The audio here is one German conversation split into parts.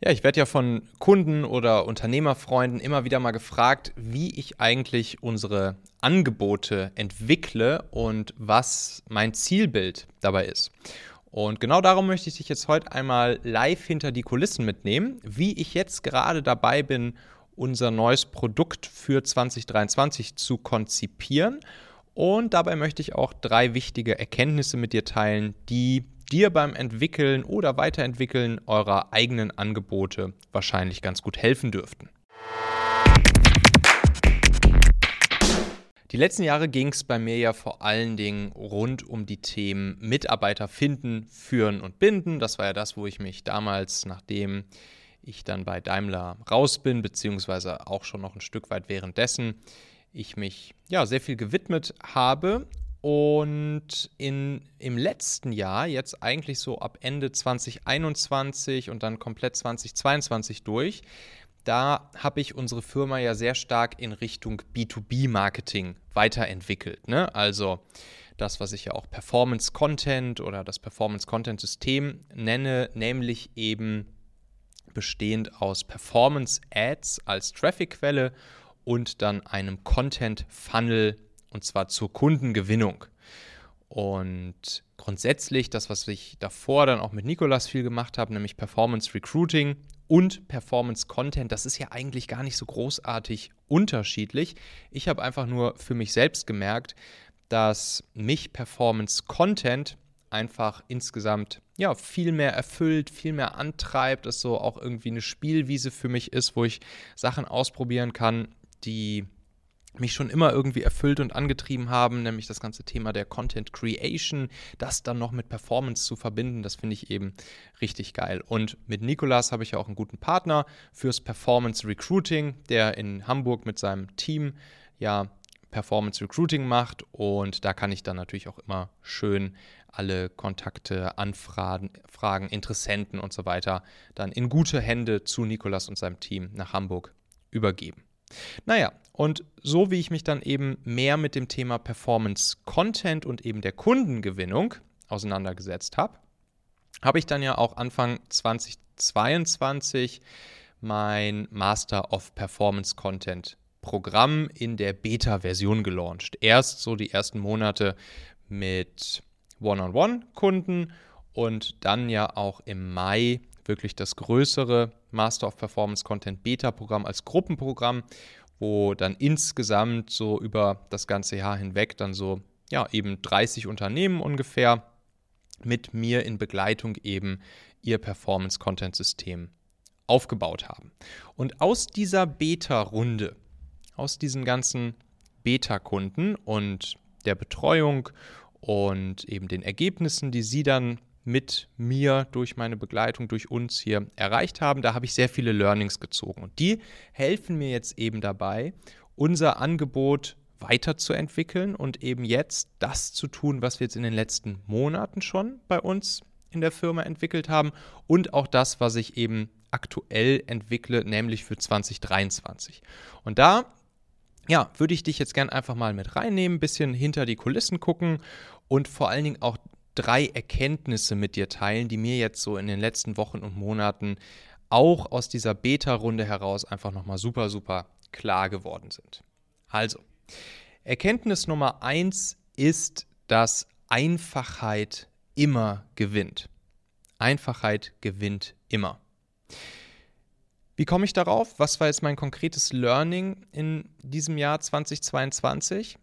Ja, ich werde ja von Kunden oder Unternehmerfreunden immer wieder mal gefragt, wie ich eigentlich unsere Angebote entwickle und was mein Zielbild dabei ist. Und genau darum möchte ich dich jetzt heute einmal live hinter die Kulissen mitnehmen, wie ich jetzt gerade dabei bin, unser neues Produkt für 2023 zu konzipieren. Und dabei möchte ich auch drei wichtige Erkenntnisse mit dir teilen, die dir beim Entwickeln oder Weiterentwickeln eurer eigenen Angebote wahrscheinlich ganz gut helfen dürften. Die letzten Jahre ging es bei mir ja vor allen Dingen rund um die Themen Mitarbeiter finden, führen und binden. Das war ja das, wo ich mich damals, nachdem ich dann bei Daimler raus bin, beziehungsweise auch schon noch ein Stück weit währenddessen, ich mich ja sehr viel gewidmet habe und in, im letzten Jahr, jetzt eigentlich so ab Ende 2021 und dann komplett 2022 durch, da habe ich unsere Firma ja sehr stark in Richtung B2B-Marketing weiterentwickelt. Ne? Also das, was ich ja auch Performance Content oder das Performance Content System nenne, nämlich eben bestehend aus Performance Ads als Traffic-Quelle und dann einem Content Funnel und zwar zur Kundengewinnung. Und grundsätzlich das, was ich davor dann auch mit Nikolas viel gemacht habe, nämlich Performance Recruiting und Performance Content, das ist ja eigentlich gar nicht so großartig unterschiedlich. Ich habe einfach nur für mich selbst gemerkt, dass mich Performance Content einfach insgesamt ja viel mehr erfüllt, viel mehr antreibt, dass so auch irgendwie eine Spielwiese für mich ist, wo ich Sachen ausprobieren kann, die mich schon immer irgendwie erfüllt und angetrieben haben, nämlich das ganze Thema der Content Creation, das dann noch mit Performance zu verbinden, das finde ich eben richtig geil. Und mit Nikolas habe ich ja auch einen guten Partner fürs Performance Recruiting, der in Hamburg mit seinem Team ja Performance Recruiting macht und da kann ich dann natürlich auch immer schön alle Kontakte, Anfragen, Fragen, Interessenten und so weiter dann in gute Hände zu Nikolas und seinem Team nach Hamburg übergeben. Naja, und so wie ich mich dann eben mehr mit dem Thema Performance Content und eben der Kundengewinnung auseinandergesetzt habe, habe ich dann ja auch Anfang 2022 mein Master of Performance Content Programm in der Beta-Version gelauncht. Erst so die ersten Monate mit One-on-One-Kunden und dann ja auch im Mai wirklich das größere Master of Performance Content Beta-Programm als Gruppenprogramm, wo dann insgesamt so über das ganze Jahr hinweg dann so, ja, eben 30 Unternehmen ungefähr mit mir in Begleitung eben ihr Performance-Content-System aufgebaut haben. Und aus dieser Beta-Runde, aus diesen ganzen Beta-Kunden und der Betreuung und eben den Ergebnissen, die sie dann mit mir durch meine Begleitung, durch uns hier erreicht haben. Da habe ich sehr viele Learnings gezogen und die helfen mir jetzt eben dabei, unser Angebot weiterzuentwickeln und eben jetzt das zu tun, was wir jetzt in den letzten Monaten schon bei uns in der Firma entwickelt haben und auch das, was ich eben aktuell entwickle, nämlich für 2023. Und da ja, würde ich dich jetzt gern einfach mal mit reinnehmen, ein bisschen hinter die Kulissen gucken und vor allen Dingen auch drei Erkenntnisse mit dir teilen, die mir jetzt so in den letzten Wochen und Monaten auch aus dieser Beta-Runde heraus einfach nochmal super, super klar geworden sind. Also, Erkenntnis Nummer eins ist, dass Einfachheit immer gewinnt. Einfachheit gewinnt immer. Wie komme ich darauf? Was war jetzt mein konkretes Learning in diesem Jahr 2022?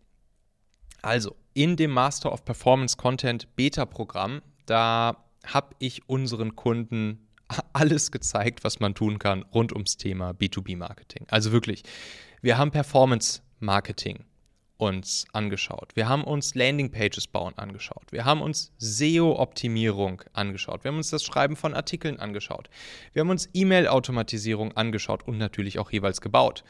Also, in dem Master of Performance Content Beta-Programm, da habe ich unseren Kunden alles gezeigt, was man tun kann rund ums Thema B2B-Marketing. Also wirklich, wir haben Performance-Marketing uns angeschaut. Wir haben uns Landing-Pages bauen angeschaut. Wir haben uns SEO-Optimierung angeschaut. Wir haben uns das Schreiben von Artikeln angeschaut. Wir haben uns E-Mail-Automatisierung angeschaut und natürlich auch jeweils gebaut.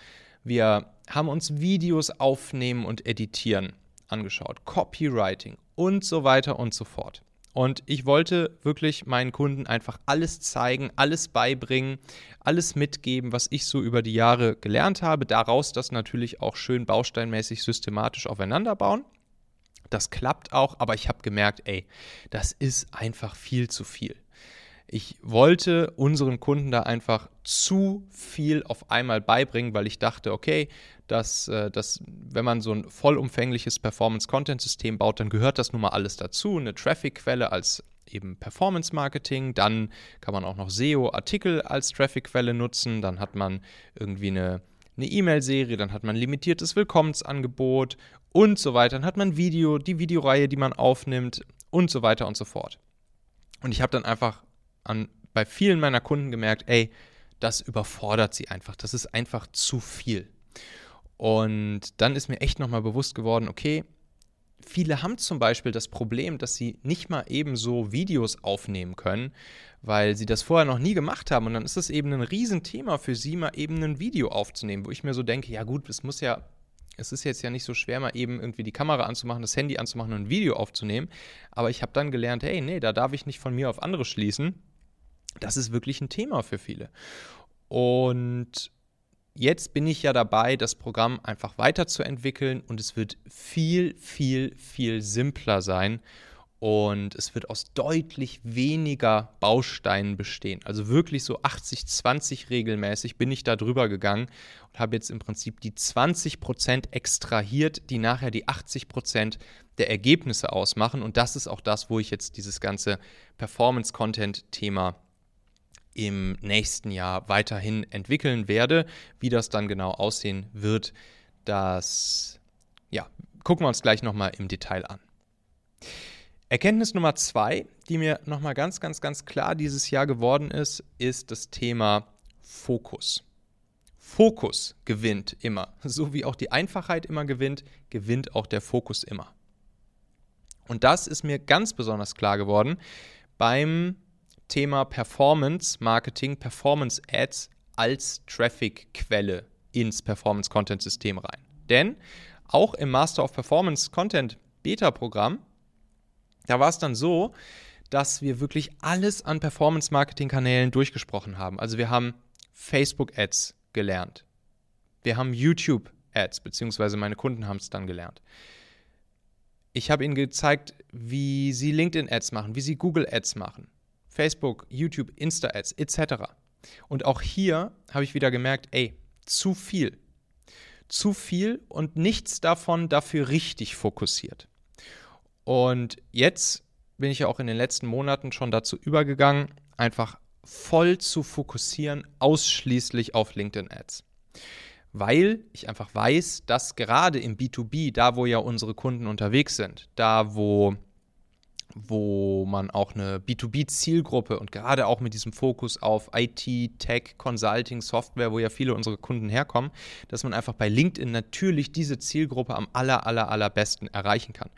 Wir haben uns Videos aufnehmen und editieren angeschaut, Copywriting und so weiter und so fort. Und ich wollte wirklich meinen Kunden einfach alles zeigen, alles beibringen, alles mitgeben, was ich so über die Jahre gelernt habe. Daraus das natürlich auch schön bausteinmäßig systematisch aufeinander bauen. Das klappt auch, aber ich habe gemerkt, ey, das ist einfach viel zu viel. Ich wollte unseren Kunden da einfach zu viel auf einmal beibringen, weil ich dachte, okay, dass, äh, dass wenn man so ein vollumfängliches Performance-Content-System baut, dann gehört das nun mal alles dazu. Eine Traffic-Quelle als eben Performance-Marketing, dann kann man auch noch SEO-Artikel als Traffic-Quelle nutzen, dann hat man irgendwie eine eine E-Mail-Serie, dann hat man limitiertes Willkommensangebot und so weiter. Dann hat man Video, die Videoreihe, die man aufnimmt und so weiter und so fort. Und ich habe dann einfach an, bei vielen meiner Kunden gemerkt, ey, das überfordert sie einfach. Das ist einfach zu viel. Und dann ist mir echt nochmal bewusst geworden, okay, viele haben zum Beispiel das Problem, dass sie nicht mal eben so Videos aufnehmen können, weil sie das vorher noch nie gemacht haben. Und dann ist es eben ein Riesenthema für sie, mal eben ein Video aufzunehmen, wo ich mir so denke, ja gut, es muss ja, es ist jetzt ja nicht so schwer, mal eben irgendwie die Kamera anzumachen, das Handy anzumachen und ein Video aufzunehmen. Aber ich habe dann gelernt, hey, nee, da darf ich nicht von mir auf andere schließen. Das ist wirklich ein Thema für viele. Und jetzt bin ich ja dabei, das Programm einfach weiterzuentwickeln und es wird viel, viel, viel simpler sein und es wird aus deutlich weniger Bausteinen bestehen. Also wirklich so 80-20 regelmäßig bin ich da drüber gegangen und habe jetzt im Prinzip die 20% extrahiert, die nachher die 80% der Ergebnisse ausmachen. Und das ist auch das, wo ich jetzt dieses ganze Performance-Content-Thema im nächsten Jahr weiterhin entwickeln werde. Wie das dann genau aussehen wird, das ja, gucken wir uns gleich nochmal im Detail an. Erkenntnis Nummer zwei, die mir nochmal ganz, ganz, ganz klar dieses Jahr geworden ist, ist das Thema Fokus. Fokus gewinnt immer. So wie auch die Einfachheit immer gewinnt, gewinnt auch der Fokus immer. Und das ist mir ganz besonders klar geworden beim Thema Performance Marketing, Performance Ads als Traffic-Quelle ins Performance Content System rein. Denn auch im Master of Performance Content Beta-Programm, da war es dann so, dass wir wirklich alles an Performance Marketing Kanälen durchgesprochen haben. Also wir haben Facebook Ads gelernt. Wir haben YouTube Ads, beziehungsweise meine Kunden haben es dann gelernt. Ich habe ihnen gezeigt, wie sie LinkedIn Ads machen, wie sie Google Ads machen. Facebook, YouTube, Insta-Ads etc. Und auch hier habe ich wieder gemerkt, ey, zu viel. Zu viel und nichts davon dafür richtig fokussiert. Und jetzt bin ich ja auch in den letzten Monaten schon dazu übergegangen, einfach voll zu fokussieren, ausschließlich auf LinkedIn-Ads. Weil ich einfach weiß, dass gerade im B2B, da wo ja unsere Kunden unterwegs sind, da wo wo man auch eine B2B-Zielgruppe und gerade auch mit diesem Fokus auf IT, Tech, Consulting, Software, wo ja viele unserer Kunden herkommen, dass man einfach bei LinkedIn natürlich diese Zielgruppe am aller, aller, allerbesten erreichen kann.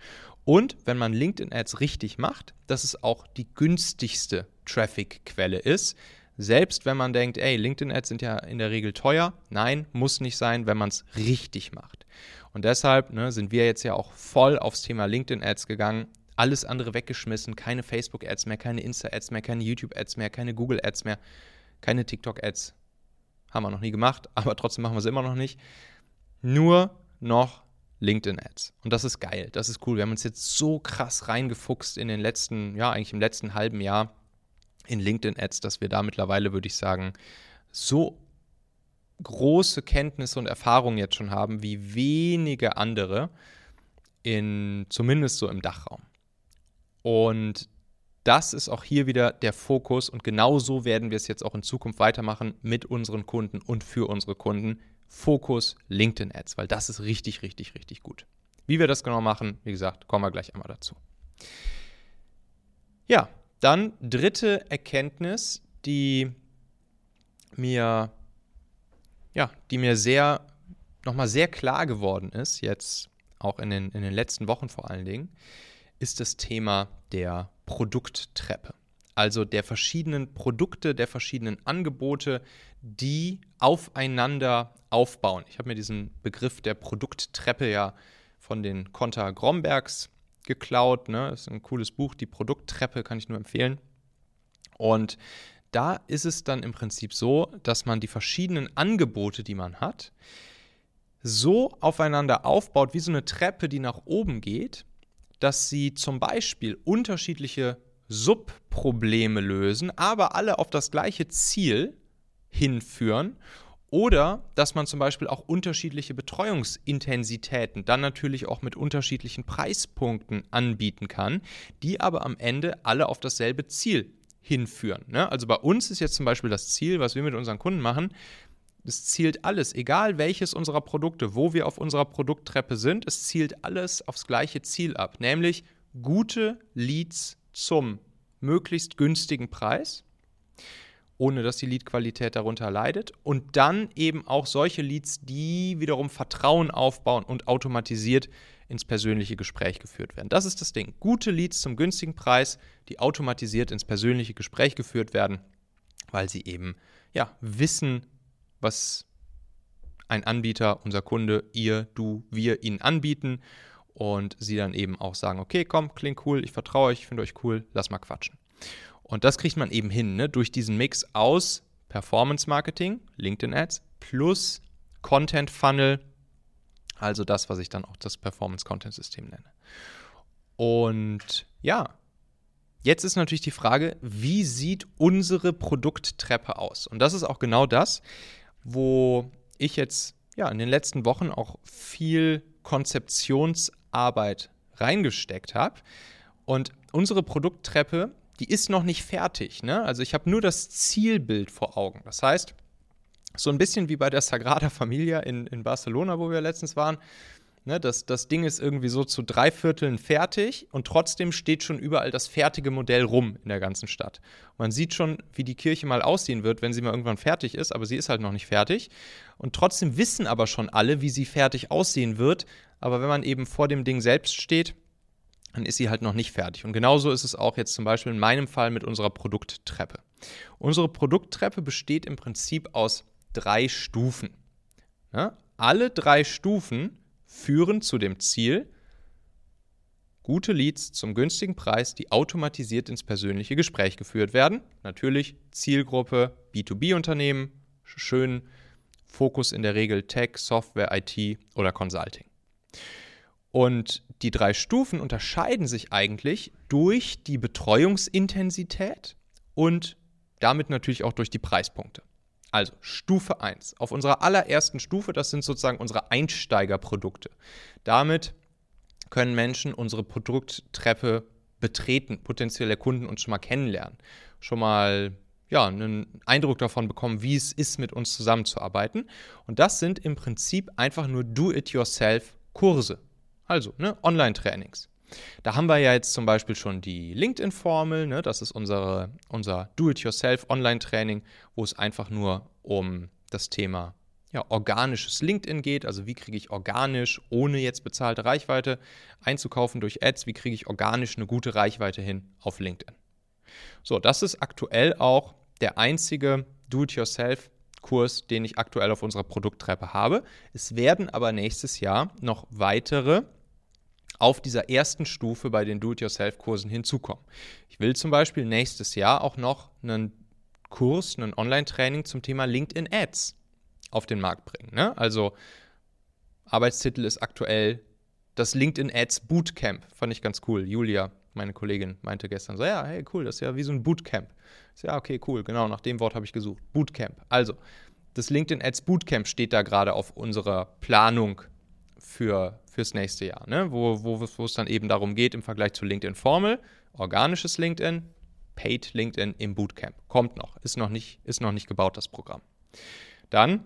Und wenn man LinkedIn-Ads richtig macht, dass es auch die günstigste Traffic-Quelle ist. Selbst wenn man denkt, ey, LinkedIn-Ads sind ja in der Regel teuer. Nein, muss nicht sein, wenn man es richtig macht. Und deshalb ne, sind wir jetzt ja auch voll aufs Thema LinkedIn-Ads gegangen alles andere weggeschmissen, keine Facebook-Ads mehr, keine Insta-Ads mehr, keine YouTube-Ads mehr, keine Google-Ads mehr, keine TikTok-Ads. Haben wir noch nie gemacht, aber trotzdem machen wir sie immer noch nicht. Nur noch LinkedIn-Ads. Und das ist geil, das ist cool. Wir haben uns jetzt so krass reingefuchst in den letzten, ja, eigentlich im letzten halben Jahr in LinkedIn-Ads, dass wir da mittlerweile, würde ich sagen, so große Kenntnisse und Erfahrungen jetzt schon haben, wie wenige andere in, zumindest so im Dachraum. Und das ist auch hier wieder der Fokus und genau so werden wir es jetzt auch in Zukunft weitermachen mit unseren Kunden und für unsere Kunden. Fokus LinkedIn Ads, weil das ist richtig, richtig, richtig gut. Wie wir das genau machen, wie gesagt, kommen wir gleich einmal dazu. Ja, dann dritte Erkenntnis, die mir, ja, die mir sehr, nochmal sehr klar geworden ist, jetzt auch in den, in den letzten Wochen vor allen Dingen, ist das Thema der Produkttreppe. Also der verschiedenen Produkte, der verschiedenen Angebote, die aufeinander aufbauen. Ich habe mir diesen Begriff der Produkttreppe ja von den Konter Grombergs geklaut. Ne? Das ist ein cooles Buch, die Produkttreppe kann ich nur empfehlen. Und da ist es dann im Prinzip so, dass man die verschiedenen Angebote, die man hat, so aufeinander aufbaut, wie so eine Treppe, die nach oben geht, dass sie zum Beispiel unterschiedliche Subprobleme lösen, aber alle auf das gleiche Ziel hinführen. Oder dass man zum Beispiel auch unterschiedliche Betreuungsintensitäten dann natürlich auch mit unterschiedlichen Preispunkten anbieten kann, die aber am Ende alle auf dasselbe Ziel hinführen. Ne? Also bei uns ist jetzt zum Beispiel das Ziel, was wir mit unseren Kunden machen, es zielt alles, egal welches unserer Produkte, wo wir auf unserer Produkttreppe sind, es zielt alles aufs gleiche Ziel ab, nämlich gute Leads zum möglichst günstigen Preis, ohne dass die Leadqualität darunter leidet. Und dann eben auch solche Leads, die wiederum Vertrauen aufbauen und automatisiert ins persönliche Gespräch geführt werden. Das ist das Ding. Gute Leads zum günstigen Preis, die automatisiert ins persönliche Gespräch geführt werden, weil sie eben ja, wissen, was ein Anbieter, unser Kunde, ihr, du, wir ihnen anbieten und sie dann eben auch sagen, okay, komm, klingt cool, ich vertraue euch, ich finde euch cool, lass mal quatschen. Und das kriegt man eben hin, ne? durch diesen Mix aus Performance Marketing, LinkedIn Ads, plus Content Funnel, also das, was ich dann auch das Performance Content System nenne. Und ja, jetzt ist natürlich die Frage, wie sieht unsere Produkttreppe aus? Und das ist auch genau das, wo ich jetzt ja in den letzten Wochen auch viel Konzeptionsarbeit reingesteckt habe. Und unsere Produkttreppe, die ist noch nicht fertig. Ne? Also ich habe nur das Zielbild vor Augen. Das heißt, so ein bisschen wie bei der Sagrada Familia in, in Barcelona, wo wir letztens waren. Ne, das, das Ding ist irgendwie so zu drei Vierteln fertig und trotzdem steht schon überall das fertige Modell rum in der ganzen Stadt. Man sieht schon, wie die Kirche mal aussehen wird, wenn sie mal irgendwann fertig ist, aber sie ist halt noch nicht fertig. Und trotzdem wissen aber schon alle, wie sie fertig aussehen wird. Aber wenn man eben vor dem Ding selbst steht, dann ist sie halt noch nicht fertig. Und genauso ist es auch jetzt zum Beispiel in meinem Fall mit unserer Produkttreppe. Unsere Produkttreppe besteht im Prinzip aus drei Stufen. Ja? Alle drei Stufen führen zu dem Ziel, gute Leads zum günstigen Preis, die automatisiert ins persönliche Gespräch geführt werden. Natürlich Zielgruppe B2B-Unternehmen, schön Fokus in der Regel Tech, Software, IT oder Consulting. Und die drei Stufen unterscheiden sich eigentlich durch die Betreuungsintensität und damit natürlich auch durch die Preispunkte. Also Stufe 1. Auf unserer allerersten Stufe, das sind sozusagen unsere Einsteigerprodukte. Damit können Menschen unsere Produkttreppe betreten, potenzielle Kunden uns schon mal kennenlernen, schon mal ja, einen Eindruck davon bekommen, wie es ist, mit uns zusammenzuarbeiten. Und das sind im Prinzip einfach nur Do-it-yourself-Kurse, also ne, Online-Trainings. Da haben wir ja jetzt zum Beispiel schon die LinkedIn-Formel, ne? das ist unsere, unser Do-it-yourself-Online-Training, wo es einfach nur um das Thema ja, organisches LinkedIn geht. Also wie kriege ich organisch, ohne jetzt bezahlte Reichweite einzukaufen durch Ads, wie kriege ich organisch eine gute Reichweite hin auf LinkedIn. So, das ist aktuell auch der einzige Do-it-yourself-Kurs, den ich aktuell auf unserer Produkttreppe habe. Es werden aber nächstes Jahr noch weitere auf dieser ersten Stufe bei den Do-it-yourself-Kursen hinzukommen. Ich will zum Beispiel nächstes Jahr auch noch einen Kurs, einen Online-Training zum Thema LinkedIn Ads auf den Markt bringen. Ne? Also Arbeitstitel ist aktuell das LinkedIn Ads Bootcamp. Fand ich ganz cool. Julia, meine Kollegin, meinte gestern so, ja, hey, cool, das ist ja wie so ein Bootcamp. So, ja, okay, cool, genau, nach dem Wort habe ich gesucht. Bootcamp. Also, das LinkedIn Ads Bootcamp steht da gerade auf unserer Planung für, fürs nächste Jahr, ne? wo, wo, wo es dann eben darum geht, im Vergleich zu LinkedIn Formel, organisches LinkedIn, Paid LinkedIn im Bootcamp. Kommt noch, ist noch nicht, ist noch nicht gebaut, das Programm. Dann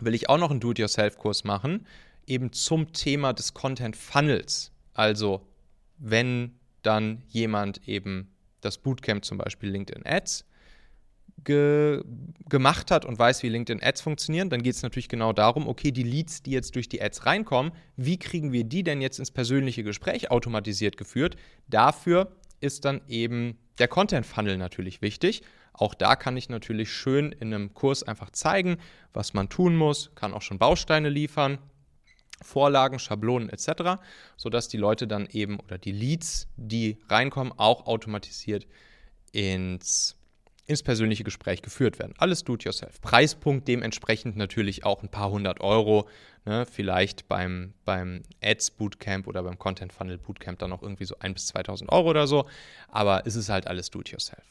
will ich auch noch einen Do-it-yourself-Kurs machen, eben zum Thema des Content Funnels. Also, wenn dann jemand eben das Bootcamp zum Beispiel LinkedIn Ads ge gemacht hat und weiß, wie LinkedIn Ads funktionieren, dann geht es natürlich genau darum, okay, die Leads, die jetzt durch die Ads reinkommen, wie kriegen wir die denn jetzt ins persönliche Gespräch automatisiert geführt? Dafür ist dann eben der Content Funnel natürlich wichtig. Auch da kann ich natürlich schön in einem Kurs einfach zeigen, was man tun muss, kann auch schon Bausteine liefern, Vorlagen, Schablonen etc., sodass die Leute dann eben oder die Leads, die reinkommen, auch automatisiert ins ins persönliche Gespräch geführt werden. Alles do-it-yourself. Preispunkt dementsprechend natürlich auch ein paar hundert Euro. Ne? Vielleicht beim, beim Ads Bootcamp oder beim Content Funnel Bootcamp dann noch irgendwie so 1.000 bis 2.000 Euro oder so. Aber es ist halt alles do-it-yourself.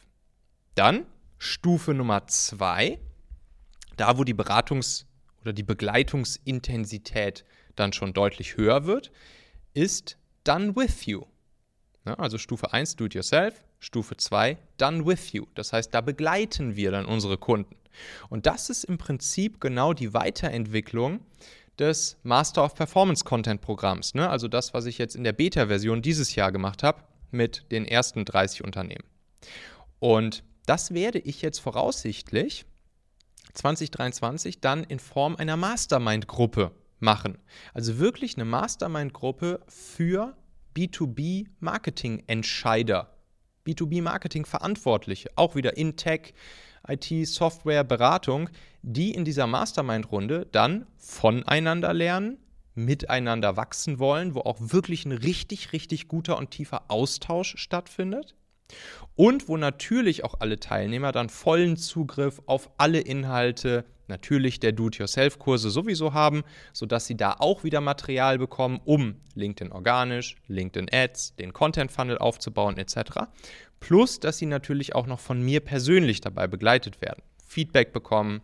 Dann Stufe Nummer zwei, da wo die Beratungs- oder die Begleitungsintensität dann schon deutlich höher wird, ist Done with you. Ja, also Stufe 1, do it yourself. Stufe 2, done with you. Das heißt, da begleiten wir dann unsere Kunden. Und das ist im Prinzip genau die Weiterentwicklung des Master of Performance Content Programms. Ne? Also das, was ich jetzt in der Beta-Version dieses Jahr gemacht habe mit den ersten 30 Unternehmen. Und das werde ich jetzt voraussichtlich 2023 dann in Form einer Mastermind-Gruppe machen. Also wirklich eine Mastermind-Gruppe für B2B-Marketing-Entscheider, B2B-Marketing-Verantwortliche, auch wieder in Tech, IT, Software, Beratung, die in dieser Mastermind-Runde dann voneinander lernen, miteinander wachsen wollen, wo auch wirklich ein richtig, richtig guter und tiefer Austausch stattfindet. Und wo natürlich auch alle Teilnehmer dann vollen Zugriff auf alle Inhalte natürlich der Do-it-yourself-Kurse sowieso haben, sodass sie da auch wieder Material bekommen, um LinkedIn organisch, LinkedIn Ads, den Content-Funnel aufzubauen etc. Plus, dass sie natürlich auch noch von mir persönlich dabei begleitet werden. Feedback bekommen,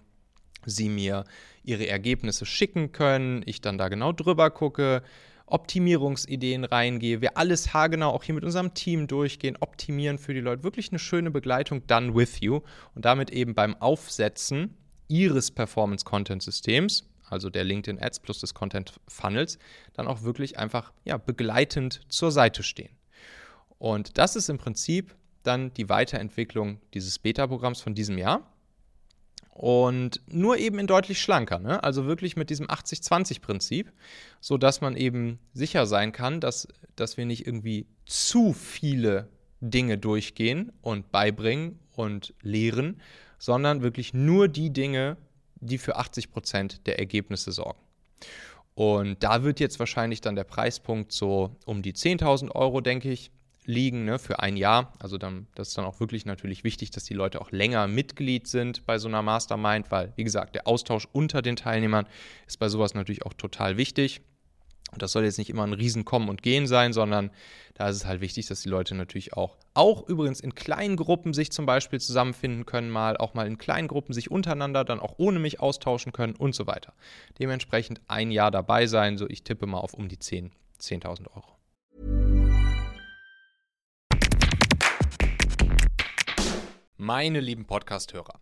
sie mir ihre Ergebnisse schicken können, ich dann da genau drüber gucke, Optimierungsideen reingehe, wir alles haargenau auch hier mit unserem Team durchgehen, optimieren für die Leute. Wirklich eine schöne Begleitung done with you und damit eben beim Aufsetzen ihres Performance-Content-Systems, also der LinkedIn Ads plus des Content Funnels, dann auch wirklich einfach ja, begleitend zur Seite stehen. Und das ist im Prinzip dann die Weiterentwicklung dieses Beta-Programms von diesem Jahr. Und nur eben in deutlich schlanker, ne? also wirklich mit diesem 80-20-Prinzip, sodass man eben sicher sein kann, dass, dass wir nicht irgendwie zu viele Dinge durchgehen und beibringen und lehren, sondern wirklich nur die Dinge, die für 80 Prozent der Ergebnisse sorgen. Und da wird jetzt wahrscheinlich dann der Preispunkt so um die 10.000 Euro, denke ich, liegen ne, für ein Jahr. Also dann, das ist dann auch wirklich natürlich wichtig, dass die Leute auch länger Mitglied sind bei so einer Mastermind, weil, wie gesagt, der Austausch unter den Teilnehmern ist bei sowas natürlich auch total wichtig. Und das soll jetzt nicht immer ein Riesenkommen und Gehen sein, sondern da ist es halt wichtig, dass die Leute natürlich auch, auch übrigens in kleinen Gruppen sich zum Beispiel zusammenfinden können, mal auch mal in kleinen Gruppen sich untereinander dann auch ohne mich austauschen können und so weiter. Dementsprechend ein Jahr dabei sein, so ich tippe mal auf um die 10, 10.000 Euro. Meine lieben Podcast-Hörer,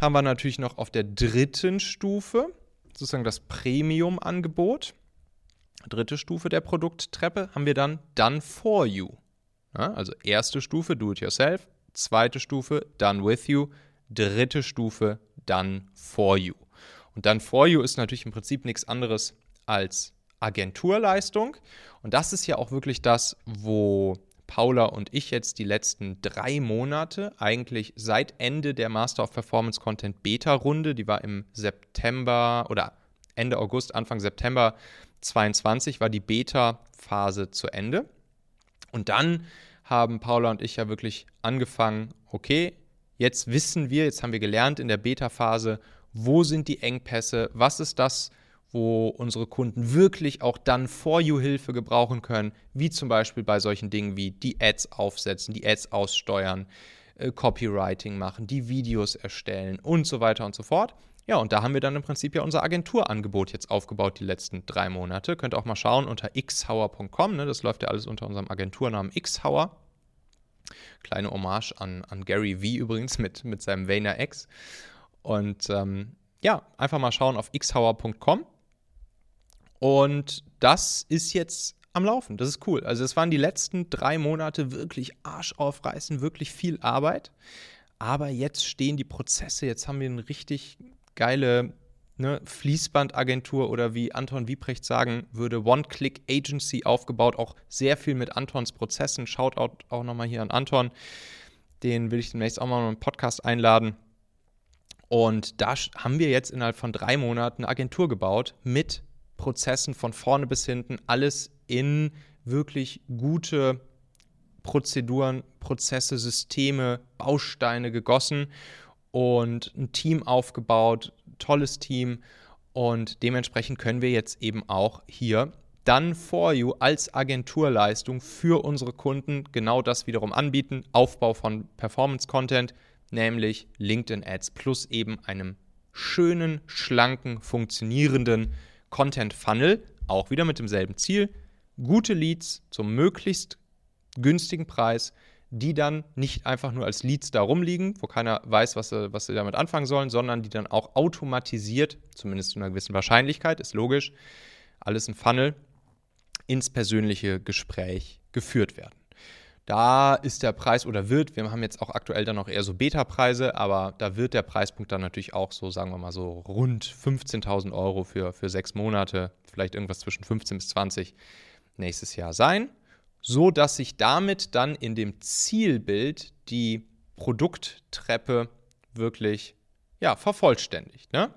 haben wir natürlich noch auf der dritten Stufe sozusagen das Premium-Angebot. Dritte Stufe der Produkttreppe haben wir dann Done for You. Ja, also erste Stufe Do It Yourself, zweite Stufe Done with You, dritte Stufe Done for You. Und Done for You ist natürlich im Prinzip nichts anderes als Agenturleistung. Und das ist ja auch wirklich das, wo Paula und ich jetzt die letzten drei Monate, eigentlich seit Ende der Master of Performance Content Beta-Runde, die war im September oder Ende August, Anfang September 22, war die Beta-Phase zu Ende. Und dann haben Paula und ich ja wirklich angefangen, okay, jetzt wissen wir, jetzt haben wir gelernt in der Beta-Phase, wo sind die Engpässe, was ist das, wo unsere Kunden wirklich auch dann For-You-Hilfe gebrauchen können, wie zum Beispiel bei solchen Dingen wie die Ads aufsetzen, die Ads aussteuern, äh, Copywriting machen, die Videos erstellen und so weiter und so fort. Ja, und da haben wir dann im Prinzip ja unser Agenturangebot jetzt aufgebaut die letzten drei Monate. Könnt auch mal schauen unter xhauer.com. Ne? Das läuft ja alles unter unserem Agenturnamen xhauer. Kleine Hommage an, an Gary V übrigens mit, mit seinem Vayner X. Und ähm, ja, einfach mal schauen auf xhauer.com. Und das ist jetzt am Laufen. Das ist cool. Also es waren die letzten drei Monate wirklich Arsch aufreißen, wirklich viel Arbeit. Aber jetzt stehen die Prozesse, jetzt haben wir eine richtig geile ne, Fließbandagentur oder wie Anton Wiebrecht sagen würde, One-Click-Agency aufgebaut. Auch sehr viel mit Antons Prozessen. Shoutout auch nochmal hier an Anton. Den will ich demnächst auch mal in einen Podcast einladen. Und da haben wir jetzt innerhalb von drei Monaten eine Agentur gebaut mit Prozessen von vorne bis hinten, alles in wirklich gute Prozeduren, Prozesse, Systeme, Bausteine gegossen und ein Team aufgebaut, tolles Team. Und dementsprechend können wir jetzt eben auch hier dann for you als Agenturleistung für unsere Kunden genau das wiederum anbieten. Aufbau von Performance-Content, nämlich LinkedIn Ads plus eben einem schönen, schlanken, funktionierenden Content-Funnel, auch wieder mit demselben Ziel, gute Leads zum möglichst günstigen Preis, die dann nicht einfach nur als Leads da rumliegen, wo keiner weiß, was sie, was sie damit anfangen sollen, sondern die dann auch automatisiert, zumindest zu einer gewissen Wahrscheinlichkeit, ist logisch, alles ein Funnel, ins persönliche Gespräch geführt werden. Da ist der Preis oder wird, wir haben jetzt auch aktuell dann noch eher so Beta-Preise, aber da wird der Preispunkt dann natürlich auch so, sagen wir mal so rund 15.000 Euro für, für sechs Monate, vielleicht irgendwas zwischen 15 bis 20 nächstes Jahr sein, so dass sich damit dann in dem Zielbild die Produkttreppe wirklich ja, vervollständigt. Ne?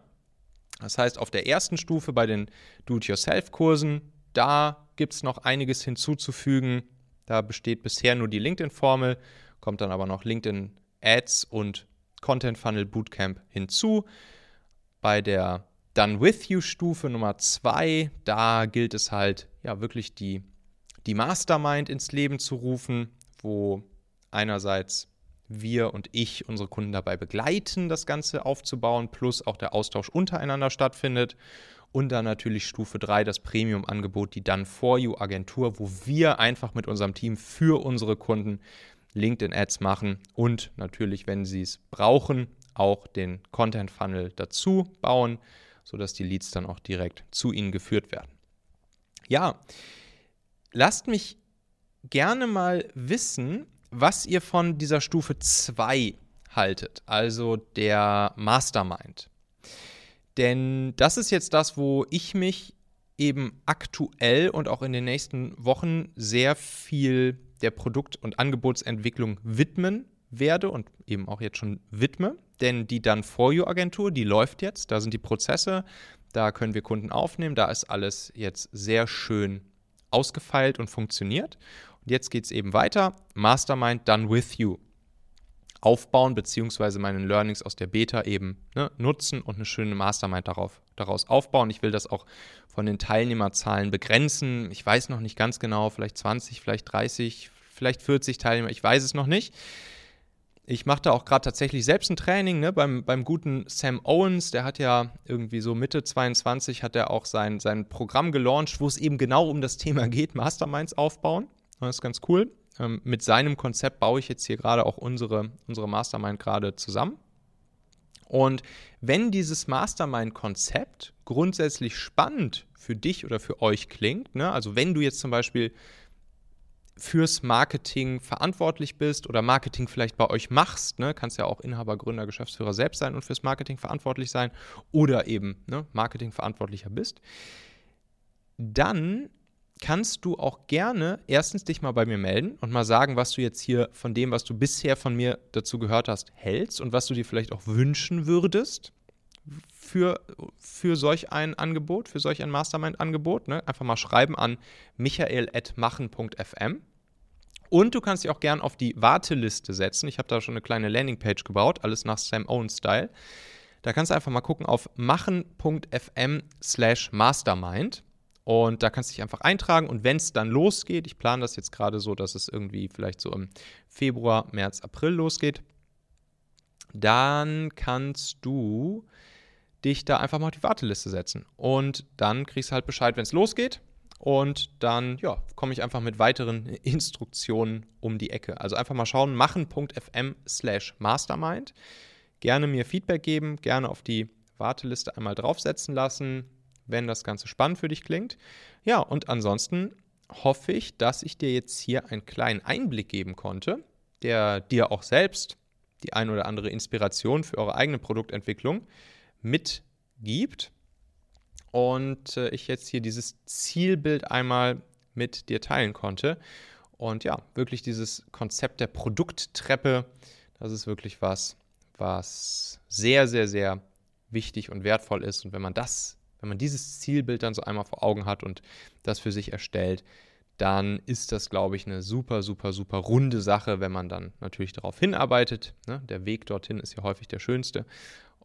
Das heißt, auf der ersten Stufe bei den Do-it-yourself-Kursen, da gibt es noch einiges hinzuzufügen da besteht bisher nur die LinkedIn-Formel, kommt dann aber noch LinkedIn Ads und Content Funnel Bootcamp hinzu. Bei der Done With You Stufe Nummer 2, da gilt es halt ja wirklich die, die Mastermind ins Leben zu rufen, wo einerseits wir und ich unsere Kunden dabei begleiten, das Ganze aufzubauen, plus auch der Austausch untereinander stattfindet. Und dann natürlich Stufe 3, das Premium-Angebot, die dann For You-Agentur, wo wir einfach mit unserem Team für unsere Kunden LinkedIn-Ads machen und natürlich, wenn sie es brauchen, auch den Content-Funnel dazu bauen, sodass die Leads dann auch direkt zu ihnen geführt werden. Ja, lasst mich gerne mal wissen, was ihr von dieser Stufe 2 haltet, also der Mastermind. Denn das ist jetzt das, wo ich mich eben aktuell und auch in den nächsten Wochen sehr viel der Produkt- und Angebotsentwicklung widmen werde und eben auch jetzt schon widme. Denn die dann For You Agentur, die läuft jetzt, da sind die Prozesse, da können wir Kunden aufnehmen, da ist alles jetzt sehr schön ausgefeilt und funktioniert. Und jetzt geht es eben weiter. Mastermind done with you aufbauen, beziehungsweise meine Learnings aus der Beta eben ne, nutzen und eine schöne Mastermind darauf, daraus aufbauen. Ich will das auch von den Teilnehmerzahlen begrenzen. Ich weiß noch nicht ganz genau, vielleicht 20, vielleicht 30, vielleicht 40 Teilnehmer, ich weiß es noch nicht. Ich mache da auch gerade tatsächlich selbst ein Training ne, beim, beim guten Sam Owens. Der hat ja irgendwie so Mitte 22 hat er auch sein, sein Programm gelauncht, wo es eben genau um das Thema geht, Masterminds aufbauen. Das ist ganz cool. Ähm, mit seinem Konzept baue ich jetzt hier gerade auch unsere, unsere Mastermind gerade zusammen. Und wenn dieses Mastermind-Konzept grundsätzlich spannend für dich oder für euch klingt, ne, also wenn du jetzt zum Beispiel fürs Marketing verantwortlich bist oder Marketing vielleicht bei euch machst, ne, kannst ja auch Inhaber, Gründer, Geschäftsführer selbst sein und fürs Marketing verantwortlich sein oder eben ne, Marketingverantwortlicher bist, dann kannst du auch gerne erstens dich mal bei mir melden und mal sagen, was du jetzt hier von dem, was du bisher von mir dazu gehört hast, hältst und was du dir vielleicht auch wünschen würdest für, für solch ein Angebot, für solch ein Mastermind-Angebot. Ne? Einfach mal schreiben an michael.machen.fm. Und du kannst dich auch gerne auf die Warteliste setzen. Ich habe da schon eine kleine Landingpage gebaut, alles nach Sam Owen-Style. Da kannst du einfach mal gucken auf machen.fm slash mastermind. Und da kannst du dich einfach eintragen und wenn es dann losgeht, ich plane das jetzt gerade so, dass es irgendwie vielleicht so im Februar, März, April losgeht, dann kannst du dich da einfach mal auf die Warteliste setzen. Und dann kriegst du halt Bescheid, wenn es losgeht. Und dann, ja, komme ich einfach mit weiteren Instruktionen um die Ecke. Also einfach mal schauen, machen.fm slash mastermind. Gerne mir Feedback geben, gerne auf die Warteliste einmal draufsetzen lassen, wenn das Ganze spannend für dich klingt. Ja, und ansonsten hoffe ich, dass ich dir jetzt hier einen kleinen Einblick geben konnte, der dir auch selbst die ein oder andere Inspiration für eure eigene Produktentwicklung mitgibt. Und äh, ich jetzt hier dieses Zielbild einmal mit dir teilen konnte. Und ja, wirklich dieses Konzept der Produkttreppe, das ist wirklich was, was sehr, sehr, sehr wichtig und wertvoll ist. Und wenn man das, wenn man dieses Zielbild dann so einmal vor Augen hat und das für sich erstellt, dann ist das, glaube ich, eine super, super, super runde Sache, wenn man dann natürlich darauf hinarbeitet. Ne? Der Weg dorthin ist ja häufig der schönste.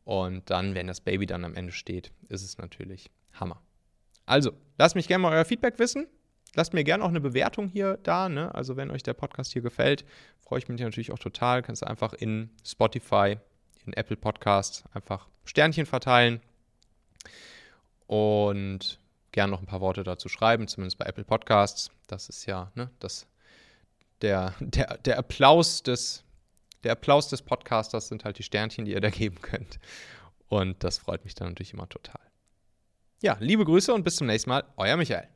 Und dann, wenn das Baby dann am Ende steht, ist es natürlich Hammer. Also, lasst mich gerne mal euer Feedback wissen. Lasst mir gerne auch eine Bewertung hier da. Ne? Also, wenn euch der Podcast hier gefällt, freue ich mich natürlich auch total. Kannst du einfach in Spotify, in Apple Podcasts einfach Sternchen verteilen und gern noch ein paar Worte dazu schreiben, zumindest bei Apple Podcasts. Das ist ja ne, das, der, der, der, Applaus des, der Applaus des Podcasters sind halt die Sternchen, die ihr da geben könnt. Und das freut mich dann natürlich immer total. Ja, liebe Grüße und bis zum nächsten Mal, euer Michael.